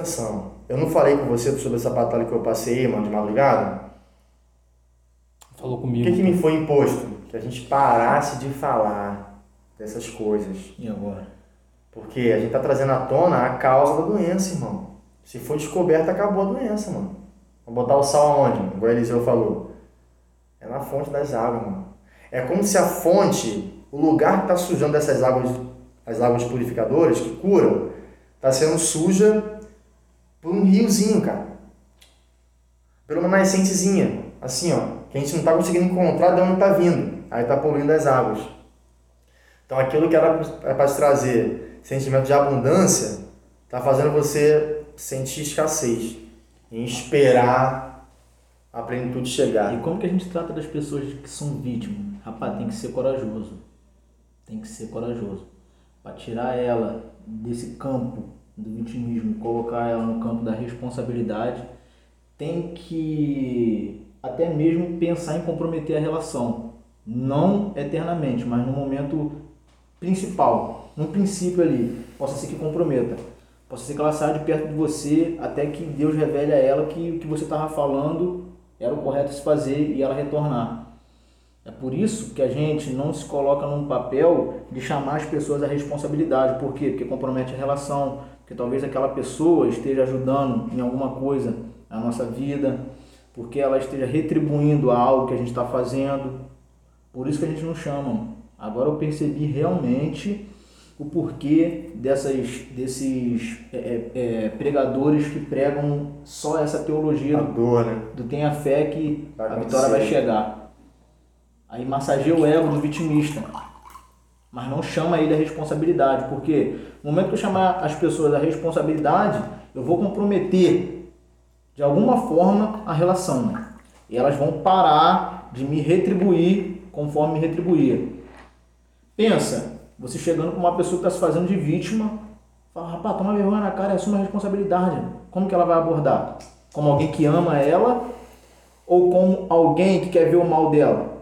Atenção, eu não falei com você sobre essa batalha que eu passei, mano, de madrugada? Falou O comigo. que, que me foi imposto? Que a gente parasse de falar dessas coisas. E agora? Porque a gente tá trazendo à tona a causa da doença, irmão. Se for descoberta, acabou a doença, mano. Vamos botar o sal aonde? Igual o Eliseu falou. É na fonte das águas, mano. É como se a fonte, o lugar que tá sujando essas águas, as águas purificadoras que curam, tá sendo suja por um riozinho, cara. Por uma nascentezinha, assim, ó, que a gente não tá conseguindo encontrar de onde tá vindo. Aí tá poluindo as águas. Então aquilo que era para te trazer sentimento de abundância, tá fazendo você sentir escassez, em esperar a plenitude chegar. E como que a gente trata das pessoas que são vítimas? Rapaz, tem que ser corajoso. Tem que ser corajoso. Para tirar ela desse campo do vitimismo colocar ela no campo da responsabilidade, tem que até mesmo pensar em comprometer a relação. Não eternamente, mas no momento principal, no princípio ali, possa ser que comprometa. Possa ser que ela saia de perto de você até que Deus revele a ela que o que você estava falando era o correto se fazer e ela retornar. É por isso que a gente não se coloca num papel de chamar as pessoas à responsabilidade. Por quê? Porque compromete a relação, porque talvez aquela pessoa esteja ajudando em alguma coisa na nossa vida, porque ela esteja retribuindo a algo que a gente está fazendo. Por isso que a gente não chama. Agora eu percebi realmente o porquê dessas, desses é, é, pregadores que pregam só essa teologia A do, dor, né? do tenha fé que Vai a vitória vai chegar. Aí massageia o ego do vitimista. Mas não chama ele à responsabilidade. Porque no momento que eu chamar as pessoas à responsabilidade, eu vou comprometer de alguma forma a relação. E elas vão parar de me retribuir conforme me retribuía. Pensa, você chegando com uma pessoa que está se fazendo de vítima, fala, rapaz, toma vergonha na cara e assume a responsabilidade. Como que ela vai abordar? Como alguém que ama ela ou como alguém que quer ver o mal dela?